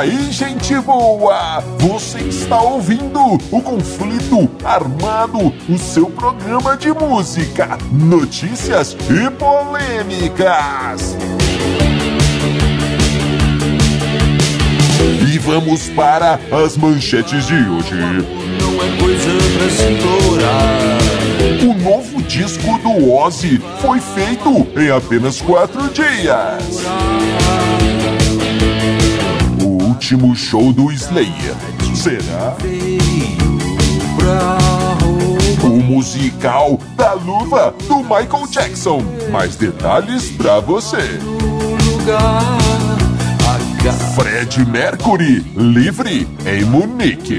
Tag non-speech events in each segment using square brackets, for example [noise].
aí, gente boa! Você está ouvindo o Conflito Armado, o seu programa de música, notícias e polêmicas. E vamos para as manchetes de hoje. Não é coisa pra se implorar. O novo disco do Ozzy foi feito em apenas quatro dias. Último show do Slayer será o musical da luva do Michael Jackson. Mais detalhes pra você. Fred Mercury, livre em Munique.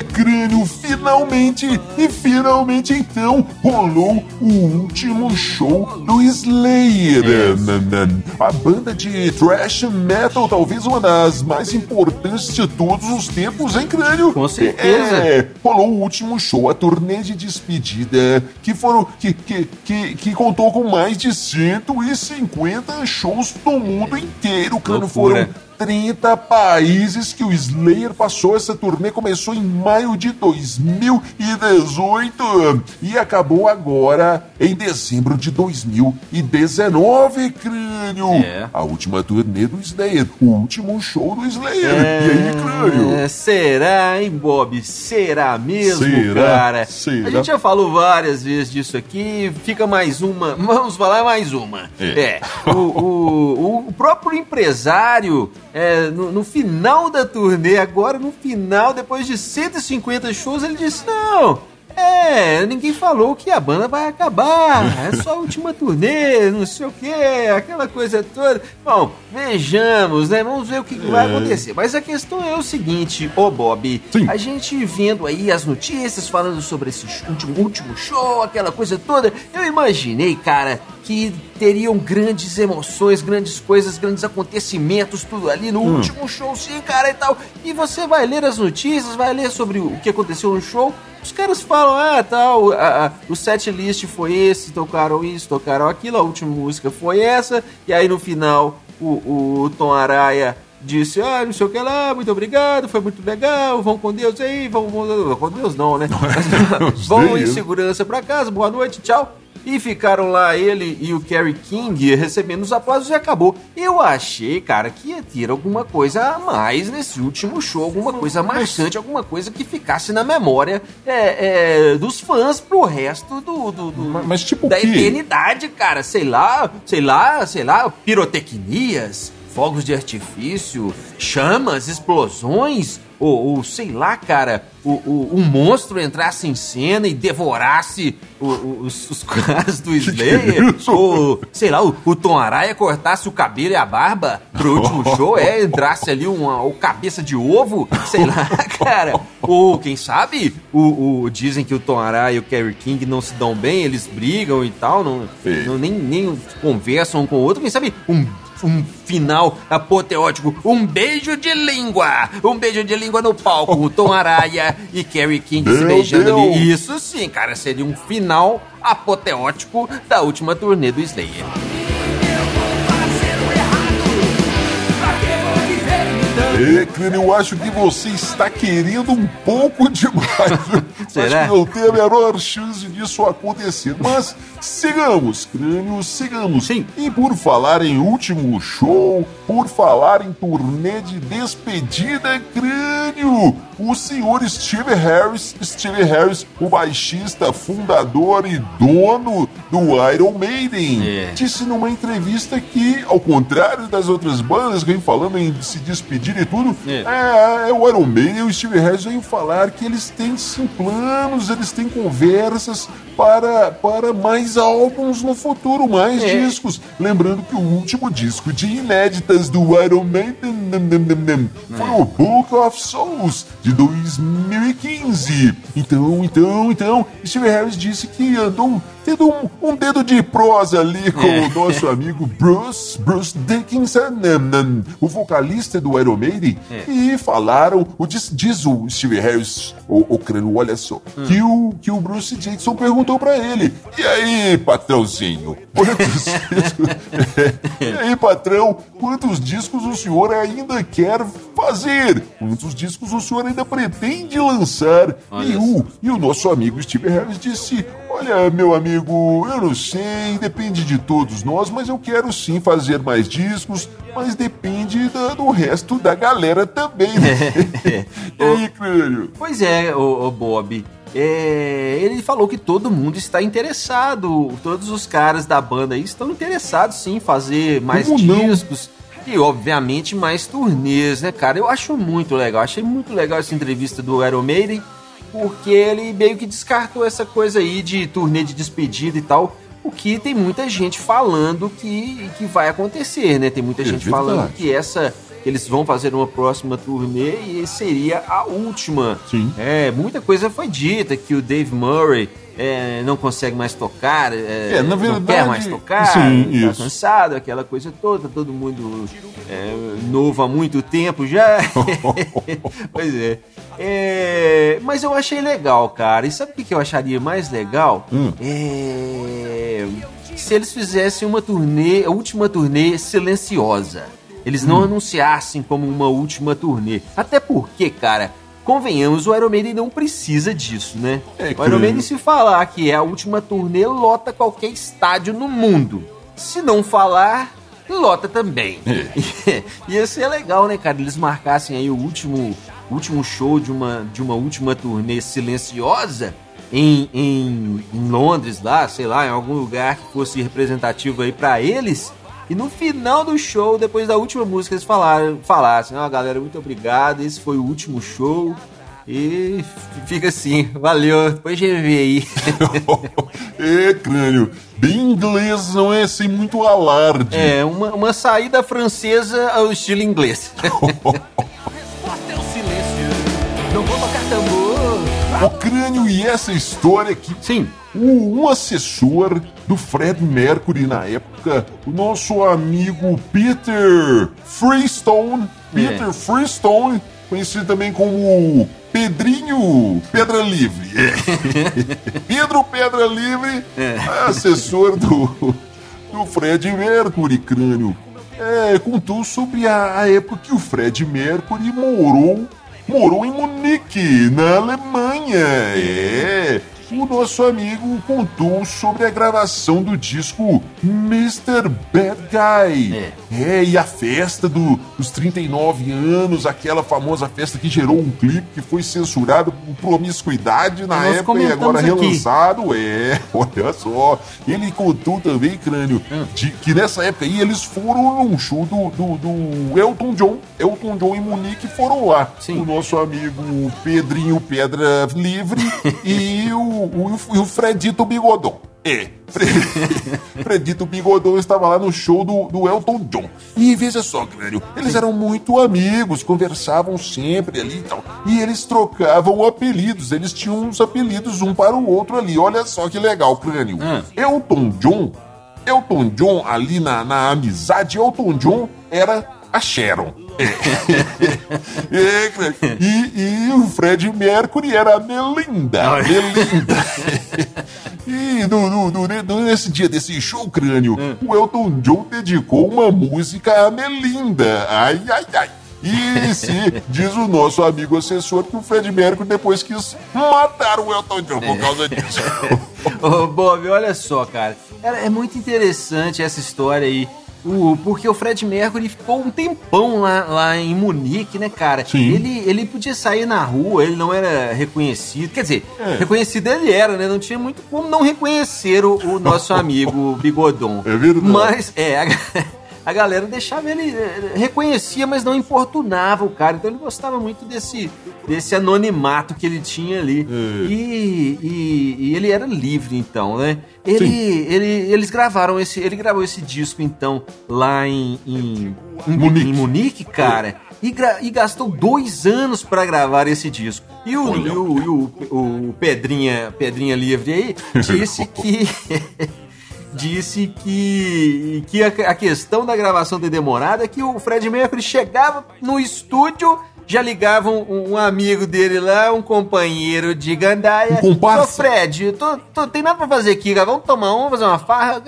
É, crânio, finalmente, e finalmente então, rolou o último show do Slayer. A banda de thrash metal, talvez uma das mais importantes de todos os tempos, hein, crânio? Com certeza. É, rolou o último show, a turnê de despedida, que foram. que, que, que, que contou com mais de 150 shows no mundo inteiro, crânio. Loucura. Foram 30 países que o Slayer passou. Essa turnê começou em maio de 2018 e acabou agora em dezembro de 2019, crânio. É. A última turnê do Slayer, o último show do Slayer. E aí, crânio? É, será, hein, Bob? Será mesmo, Será? cara? Será? A gente já falou várias vezes disso aqui. Fica mais uma. Vamos falar mais uma. É. O, o, o próprio empresário, é, no, no final da turnê, agora no final, depois de 150 shows, ele disse: Não. É, ninguém falou que a banda vai acabar. É [laughs] só a última turnê, não sei o que, aquela coisa toda. Bom, vejamos, né? Vamos ver o que, que vai É. acontecer. Mas a questão é o seguinte, ô Bob, Sim. a gente vendo aí as notícias falando sobre esse último, último show, aquela coisa toda, eu imaginei, cara, que teriam grandes emoções, grandes coisas, grandes acontecimentos, tudo ali no último show, sim, cara, e tal. E você vai ler as notícias, vai ler sobre o que aconteceu no show. Os caras falam, ah, tal, a- a- o set list foi esse, tocaram isso, tocaram aquilo, a última música foi essa, e aí no final o, o Tom Araya disse, ah, não sei o que lá, muito obrigado, foi muito legal, vão com Deus aí, vão, vão com Deus não, né? [laughs] vão em segurança pra casa, boa noite, tchau. E ficaram lá ele e o Kerry King recebendo os aplausos e acabou. Eu achei, cara, que ia ter alguma coisa a mais nesse último show, alguma coisa marcante, alguma coisa que ficasse na memória é, é, dos fãs pro resto do, do- do- Mas- mas tipo da o quê? eternidade, cara. Sei lá, sei lá, sei lá, pirotecnias, fogos de artifício, chamas, explosões, ou, ou sei lá, cara, o, o- um monstro entrasse em cena e devorasse o- o- os, os [laughs] caras do Slayer, isso? ou sei lá, o, o Tom Araya cortasse o cabelo e a barba pro último show, é, entrasse ali uma, o cabeça de ovo, sei lá, [laughs] cara, ou quem sabe, o, o- dizem que o Tom Araya e o Kerry King não se dão bem, eles brigam e tal, não, não- nem, nem conversam um com o outro, quem sabe um um final apoteótico, um beijo de língua, um beijo de língua no palco, o Tom Araya e Kerry King se Meu beijando Deus. ali. Isso sim, cara, seria um final apoteótico da última turnê do Slayer. É, crânio, eu acho que você está querendo um pouco demais. Será? Acho que não tem a menor chance disso acontecer. Mas sigamos, crânio, sigamos. Sim. E por falar em último show, por falar em turnê de despedida, crânio, o senhor Steve Harris, Steve Harris, o baixista, fundador e dono do Iron Maiden, É. disse numa entrevista que, ao contrário das outras bandas que vem falando em se despedir e tudo. É. É, é, o Iron Maiden e o Steve Harris vêm falar que eles têm sim planos, eles têm conversas para, para mais álbuns no futuro, mais É. discos. Lembrando que o último disco de inéditas do Iron Maiden foi o Book of Souls de 2015. Então, então, então, Steve Harris disse que andou tendo um, um dedo de prosa ali com É. o nosso amigo Bruce, Bruce Dickinson, o vocalista do Iron Maiden, É. e falaram, o, diz, diz o Steve Harris, o, o crânio, olha só, Hum. que, o, que o Bruce Dickinson perguntou pra ele, e aí, patrãozinho, quantos [laughs] e aí, patrão, quantos discos o senhor ainda quer fazer? Quantos discos o senhor ainda pretende lançar? Olha E o, e o nosso amigo Steve Harris disse, olha, meu amigo, eu não sei, depende de todos nós, mas eu quero sim fazer mais discos, mas depende da- do resto da galera também. né? [laughs] e aí, crânio? Pois é, o, Bob. É, ele falou que todo mundo está interessado, todos os caras da banda aí estão interessados sim em fazer mais Como não? discos e obviamente mais turnês, né, cara? Eu acho muito legal, achei muito legal essa entrevista do Iron Maiden, porque ele meio que descartou essa coisa aí de turnê de despedida e tal, o que tem muita gente falando que, que vai acontecer, né? Tem muita É gente falando que essa que eles vão fazer uma próxima turnê e seria a última. Sim. É, muita coisa foi dita que o Dave Murray é, não consegue mais tocar, é, É, na não quer verdade, mais tocar, sim, tá isso. cansado, aquela coisa toda, todo mundo é, novo há muito tempo já. [laughs] [laughs] pois é. É, Mas eu achei legal, cara. E sabe o que que eu acharia mais legal? Hum. É, se eles fizessem uma turnê, a última turnê silenciosa. Eles não anunciassem como uma última turnê. Até porque, cara, convenhamos, o Iron Maiden não precisa disso, né? É, o Iron. Maiden, se falar que é a última turnê, lota qualquer estádio no mundo. Se não falar, lota também. [laughs] Ia ser legal, né, cara? Eles marcassem aí o último, último show de uma, de uma última turnê silenciosa em, em, em Londres, lá, sei lá, em algum lugar que fosse representativo aí pra eles. E no final do show, depois da última música, eles falaram, falassem, ó, galera, muito obrigado, esse foi o último show. E fica assim, valeu, depois a gente vê aí. [laughs] é, crânio, bem inglês, não é sem muito alarde. É, uma, uma saída francesa ao estilo inglês. [laughs] O crânio e essa história que Sim. um assessor do Fred Mercury na época, o nosso amigo Peter Freestone, Peter É. Freestone, conhecido também como Pedrinho Pedra Livre. É. [laughs] Pedro Pedra Livre, assessor do, do Fred Mercury, crânio. É, contou sobre a, a época que o Fred Mercury morou morou em Munique, na Alemanha. É. O nosso amigo contou sobre a gravação do disco Mr. Bad Guy. É, e a festa do- dos 39 anos, aquela famosa festa que gerou um clipe que foi censurado por promiscuidade na Nós época e agora aqui. relançado. É, [laughs] olha só. Ele contou também, crânio, de que nessa época aí eles foram num show do, do, do Elton John. Elton John e Munique foram lá. Sim. O nosso amigo Pedrinho Pedra Livre [laughs] e o, o, e o Fredito Bigodon. É, Fre- [laughs] Fredito Bigodon estava lá no show do, do Elton John. E veja só, crânio, eles eram muito amigos, conversavam sempre ali e tal. E eles trocavam apelidos, eles tinham uns apelidos um para o outro ali. Olha só que legal, crânio. Ah. Elton John, Elton John ali na, na amizade, Elton John era a Sharon. É, e, e o Fred Mercury era a Melinda. Melinda. E no, no- no- nesse dia desse show crânio, o Elton John dedicou uma música a Melinda. Ai, ai, ai. E se diz o nosso amigo assessor que o Fred Mercury depois quis matar o Elton John por causa disso. [laughs] Ô, Bob, olha só, cara. É, é muito interessante essa história aí. O, porque o Fred Mercury ficou um tempão lá, lá em Munique, né, cara? Sim. Ele, ele podia sair na rua, ele não era reconhecido. Quer dizer, É. reconhecido ele era, né? Não tinha muito como não reconhecer o, o nosso [laughs] amigo Bigodon. É verdade. Mas, é, a, [laughs] a galera deixava ele, eh, reconhecia, mas não importunava o cara. Então ele gostava muito desse, desse anonimato que ele tinha ali. É. E, e- e ele era livre, então, né? Ele, ele, eles gravaram esse, ele gravou esse disco, então, lá em, em, em Munique. em Munique, cara. E, e gastou dois anos pra gravar esse disco. E o, e o, o, o Pedrinha, Pedrinha Livre aí [laughs] disse que. Disse que, que a, questão da gravação ter demorado é que o Fred Mercury chegava no estúdio, já ligava um, um amigo dele lá, um companheiro de gandaia. Um comparsa. Ô Fred, tô, tô- tem nada pra fazer aqui, cara. Vamos tomar um, vamos fazer uma farra.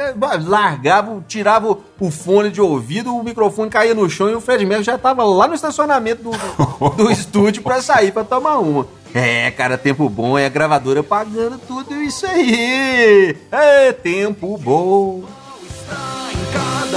Largava, tirava o- fone de ouvido, o microfone caía no chão e o Fred Mercury já tava lá no estacionamento do, do [laughs] estúdio pra sair pra tomar uma. É, cara, tempo bom é a gravadora pagando tudo isso aí. É tempo bom.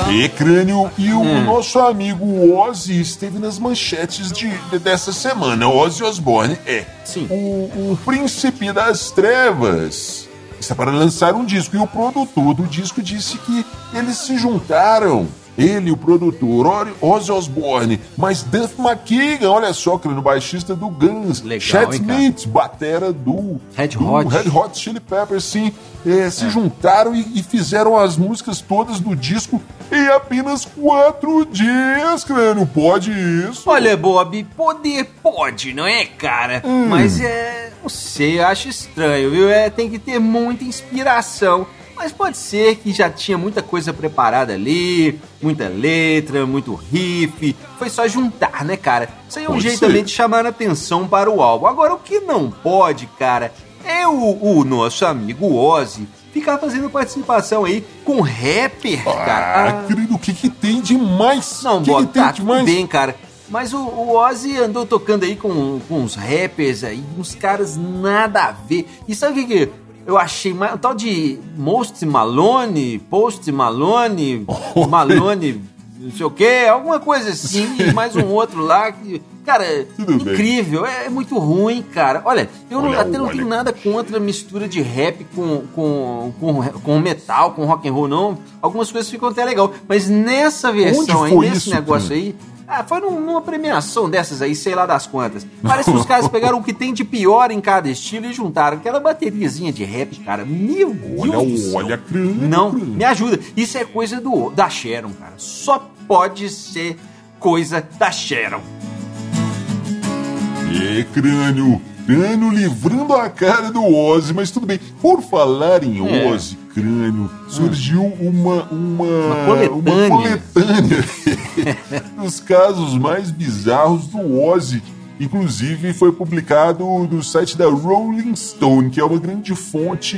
E crânio, e o Hum. nosso amigo Ozzy esteve nas manchetes de, de- dessa semana. Ozzy Osbourne é Sim. o, o príncipe das trevas. Está para lançar um disco e o produtor do disco disse que eles se juntaram. Ele, o produtor, Ozzy Osbourne, mas Duff McKagan, olha só, crânio baixista do Guns, Legal, Chad hein? Smith, batera do Red do Hot. Red Hot Chili Peppers, sim, é, se juntaram e, e fizeram as músicas todas do disco em apenas quatro dias, crânio. Pode isso? Olha, Bob, poder pode, não é, cara? Hum. Mas é. Não sei, eu acho estranho, viu? É, tem que ter muita inspiração. Mas pode ser que já tinha muita coisa preparada ali, muita letra, muito riff. Foi só juntar, né, cara? Isso aí é um Pode jeito ser. também de chamar a atenção para o álbum. Agora, o que não pode, cara, é o, o nosso amigo Ozzy ficar fazendo participação aí com rapper, cara. Ah, querido, o que, que tem de mais? Não, que, Bob, que tem tá, de mais? bem, cara. Mas o, o Ozzy andou tocando aí com, com uns rappers aí, uns caras nada a ver. E sabe o que, que eu achei? O tal de Most Malone, Post Malone, [laughs] Malone, não sei o que, alguma coisa assim, e [laughs] mais um outro lá que. Cara, Tudo incrível, é, é muito ruim, cara. Olha, eu não- Olha, até não olha. tenho nada contra a mistura de rap com, com, com, com metal, com rock and roll, não. Algumas coisas ficam até legal. Mas nessa versão aí, nesse isso, negócio cara? aí. Ah, foi num- numa premiação dessas aí, sei lá das quantas. Parece que os caras pegaram o que tem de pior em cada estilo e juntaram. Aquela bateriazinha de rap, cara. Meu Deus Olha, do céu. olha, crânio. Não, me ajuda. Isso é coisa do, da Sharon, cara. Só pode ser coisa da Sharon. É, crânio. Crânio livrando a cara do Ozzy, mas tudo bem. Por falar em É. Ozzy, crânio, surgiu uma. Uma, coletânea. uma coletânea [laughs] dos casos mais bizarros do Ozzy. Inclusive foi publicado no site da Rolling Stone, que é uma grande fonte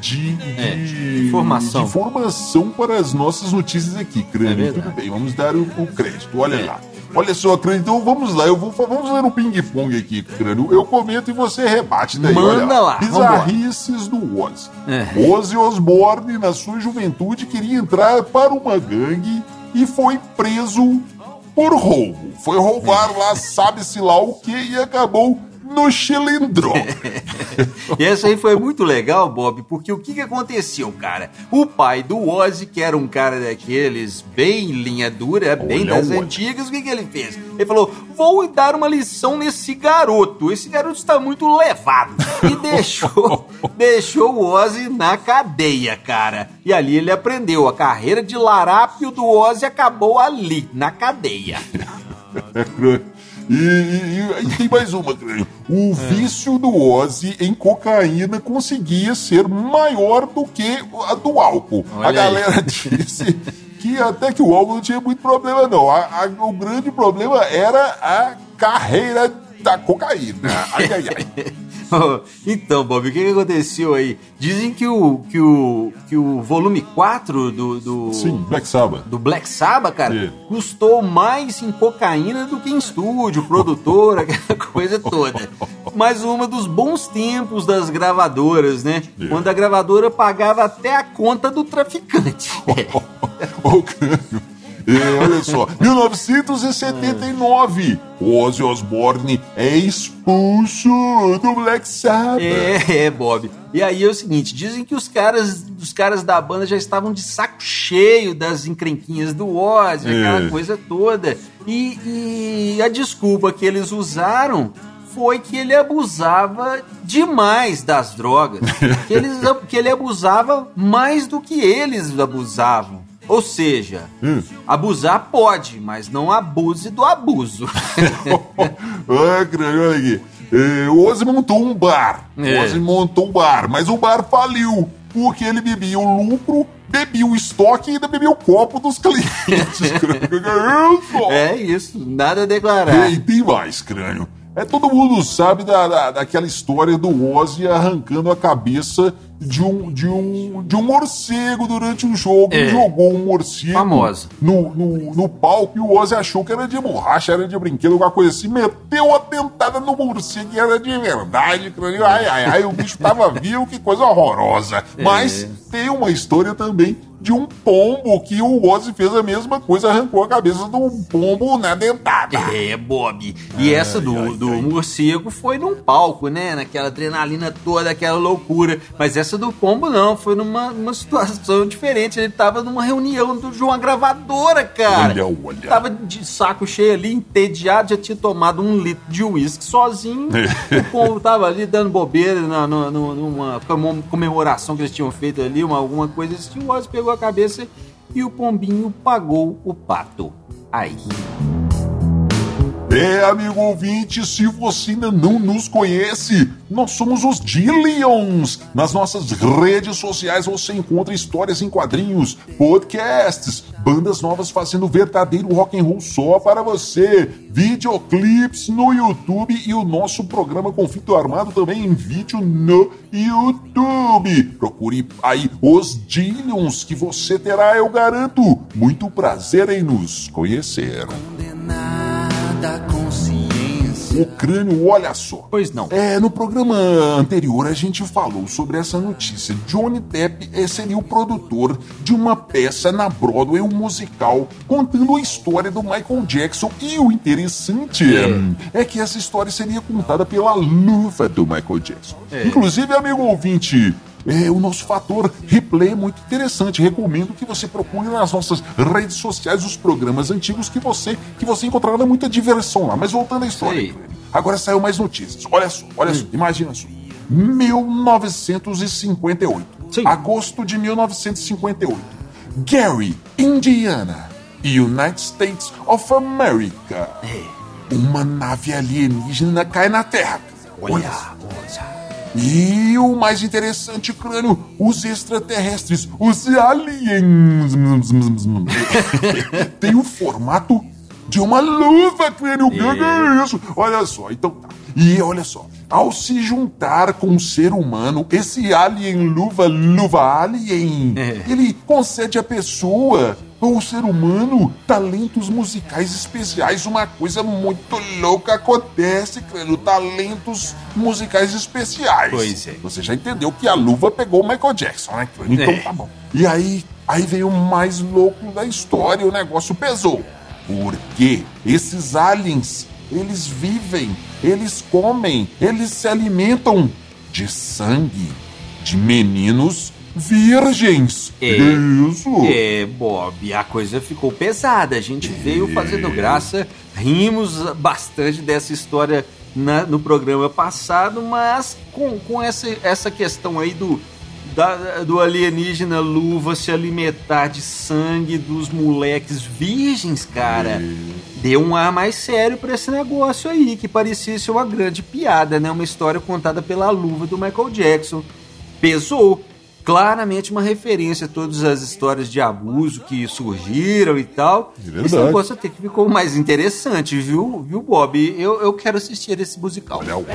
de, É, de- informação. de informação para as nossas notícias aqui, É crânio. verdade. Tudo bem, vamos dar o, o crédito. Olha É. lá. Olha só, crânio, então vamos lá, eu vou vamos fazer um ping-pong aqui, crânio. Eu comento e você rebate daí. Manda olha lá, Bizarrices do Ozzy. É. Ozzy Osbourne, na sua juventude, queria entrar para uma gangue e foi preso por roubo. Foi roubar lá, sabe-se lá o que, e acabou no chilindró. [laughs] E essa aí foi muito legal, Bob, porque o que, que aconteceu, cara? O pai do Ozzy, que era um cara daqueles bem linha dura, bem Olha, das antigas, o que, que ele fez? Ele falou: vou dar uma lição nesse garoto. Esse garoto está muito levado. E [laughs] deixou, deixou o Ozzy na cadeia, cara. E ali ele aprendeu. A carreira de larápio do Ozzy acabou ali, na cadeia. É. E, e- e tem mais uma. O vício do Ozzy em cocaína conseguia ser maior do que a do álcool. Olha a galera [laughs] disse que até que o álcool não tinha muito problema, não. A- a- o grande problema era a carreira da cocaína. Ai, ai, ai. [laughs] [laughs] então, Bob, o que, que aconteceu aí? Dizem que o, que o, que o volume 4 do, do, Sim, Black Sabbath. do Black Sabbath, cara, custou mais em cocaína do que em estúdio, produtor, [laughs] aquela coisa toda. Mas uma dos bons tempos das gravadoras, né? Quando a gravadora pagava até a conta do traficante. [laughs] Ô, crânio. É, olha só, [laughs] 1979, Ozzy Osbourne é expulso do Black Sabbath. É, é, Bob. E aí é o seguinte, dizem que os caras, os caras da banda já estavam de saco cheio das encrenquinhas do Ozzy, aquela É. coisa toda. E, e a desculpa que eles usaram foi que ele abusava demais das drogas. [laughs] que, eles, que ele abusava mais do que eles abusavam. Ou seja, Hum. abusar pode, mas não abuse do abuso. [laughs] ah, crânio, olha aqui. É, o Ozzy montou um bar. É. O Ozzy montou um bar, mas o bar faliu. Porque ele bebia o lucro, bebia o estoque e ainda bebia o copo dos clientes. [laughs] crânio. É isso, nada a declarar. E tem mais, crânio. É, todo mundo sabe da, da- daquela história do Ozzy arrancando a cabeça de um, de um, de um morcego durante um jogo. É. Ele jogou um morcego Famosa. No, no, no palco e o Ozzy achou que era de borracha, era de brinquedo, alguma coisa assim. Meteu a tentada no morcego e era de verdade. Ai, ai, ai, o bicho tava vivo, que coisa horrorosa. [laughs] É. Mas tem uma história também de um pombo que o Ozzy fez a mesma coisa, arrancou a cabeça de um pombo na dentada. É, Bob. E essa do, ai, do ai. morcego foi num palco, né? Naquela adrenalina toda, aquela loucura. Mas essa do pombo não, foi numa, numa situação diferente. Ele tava numa reunião do, de uma gravadora, cara. Olha, olha. Tava de saco cheio ali, entediado, já tinha tomado um litro de uísque sozinho. o pombo tava ali dando bobeira na, na- nu- numa comem- comemoração que eles tinham feito ali, uma, alguma coisa assim. O Ozzy pegou a cabeça e o pombinho pagou o pato. Aí. É, amigo ouvinte, se você ainda não nos conhece, nós somos os Dillions. Nas nossas redes sociais você encontra histórias em quadrinhos, podcasts, bandas novas fazendo verdadeiro rock and roll só para você, videoclips no YouTube e o nosso programa Conflito Armado também em vídeo no YouTube. Procure aí os Dillions que você terá, eu garanto, muito prazer em nos conhecer. Condenada consciência. O crânio, olha só. Pois não. É, no programa anterior a gente falou sobre essa notícia. Johnny Depp eh, seria o produtor de uma peça na Broadway, um musical, contando a história do Michael Jackson. E o interessante é, é que essa história seria contada pela luva do Michael Jackson. Inclusive, amigo ouvinte, é, o nosso fator replay é muito interessante. Recomendo que você procure nas nossas redes sociais os programas antigos que você que você encontrará muita diversão lá. Mas voltando à história. Clênio, agora saiu mais notícias. Olha só, olha só, imagina só. 1958. Sim. Agosto de 1958. Gary, Indiana, United States of America. Uma nave alienígena cai na Terra. Olha, e o mais interessante, crânio, os extraterrestres, os aliens. [laughs] Tem o formato de uma luva, crânio. O que que é isso? Olha só, então tá. E olha só, ao se juntar com o ser humano, esse alien luva, luva alien, É. ele concede à pessoa ou ser humano talentos musicais especiais. Uma coisa muito louca acontece, crânio. Talentos musicais especiais. Pois é. Você já entendeu que a luva pegou o Michael Jackson, né, crânio? Então É. tá bom. E aí, aí veio o mais louco da história, o negócio pesou. Porque esses aliens, eles vivem, eles comem, eles se alimentam de sangue de meninos virgens. É. Que isso? É, Bob, a coisa ficou pesada. A gente veio fazendo graça, rimos bastante dessa história na- no programa passado, mas com, com essa, essa questão aí do, da- do alienígena luva se alimentar de sangue dos moleques virgens, cara. Deu um ar mais sério pra esse negócio aí, que parecia ser uma grande piada, né? Uma história contada pela luva do Michael Jackson. Pesou. Claramente uma referência a todas as histórias de abuso que surgiram e tal. É. Esse negócio até que ficou mais interessante, viu, viu Bob? Eu, eu quero assistir esse musical. Olha, olha.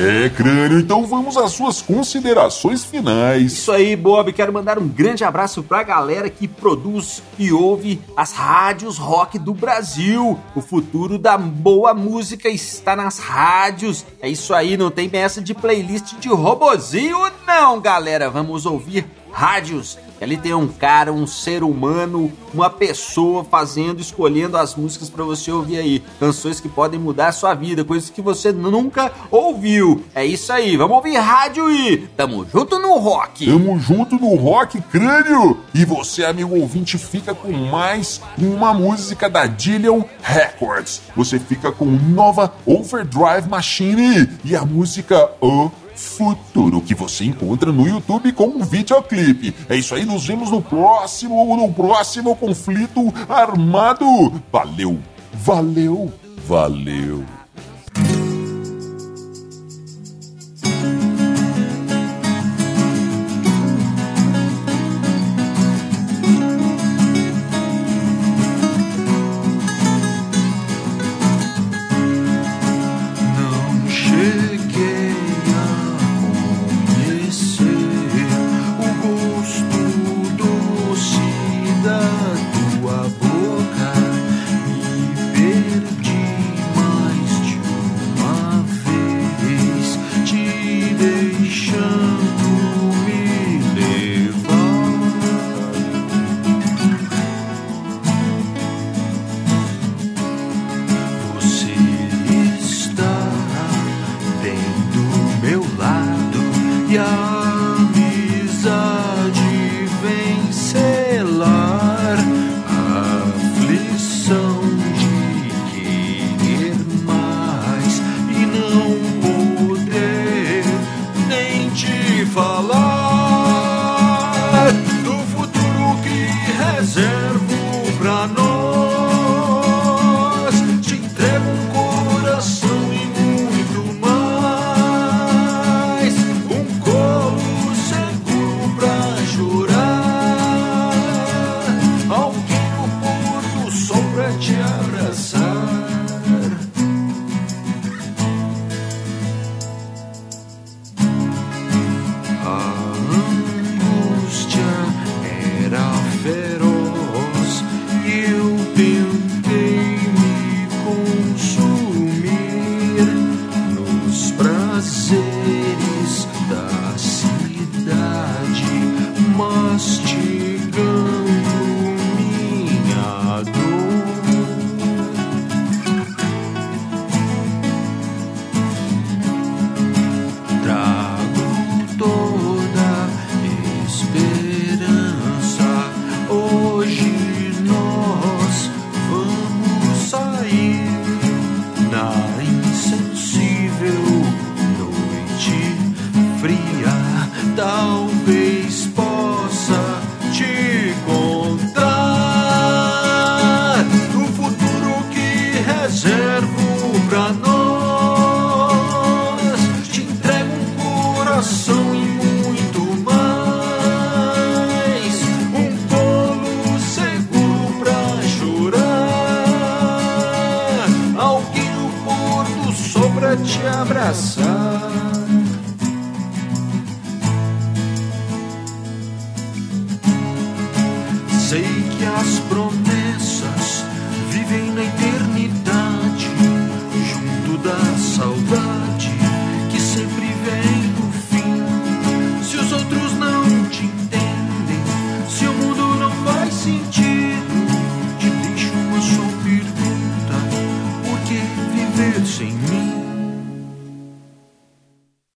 É, crânio, então vamos às suas considerações finais. Isso aí, Bob. Quero mandar um grande abraço pra galera que produz e ouve as rádios rock do Brasil. O futuro da boa música está nas rádios. É isso aí, não tem essa de playlist de robozinho, não, galera. Vamos ouvir rádios Ali tem um cara, um ser humano, uma pessoa fazendo, escolhendo as músicas para você ouvir aí. Canções que podem mudar a sua vida, coisas que você nunca ouviu. É isso aí, vamos ouvir rádio e tamo junto no rock. Tamo junto no rock, crânio! E você, amigo ouvinte, fica com mais uma música da Dillion Records. Você fica com nova Overdrive Machine e a música O Futuro, que você encontra no YouTube com um videoclipe. É isso aí, nos vemos no próximo, no próximo conflito armado. Valeu, valeu, valeu.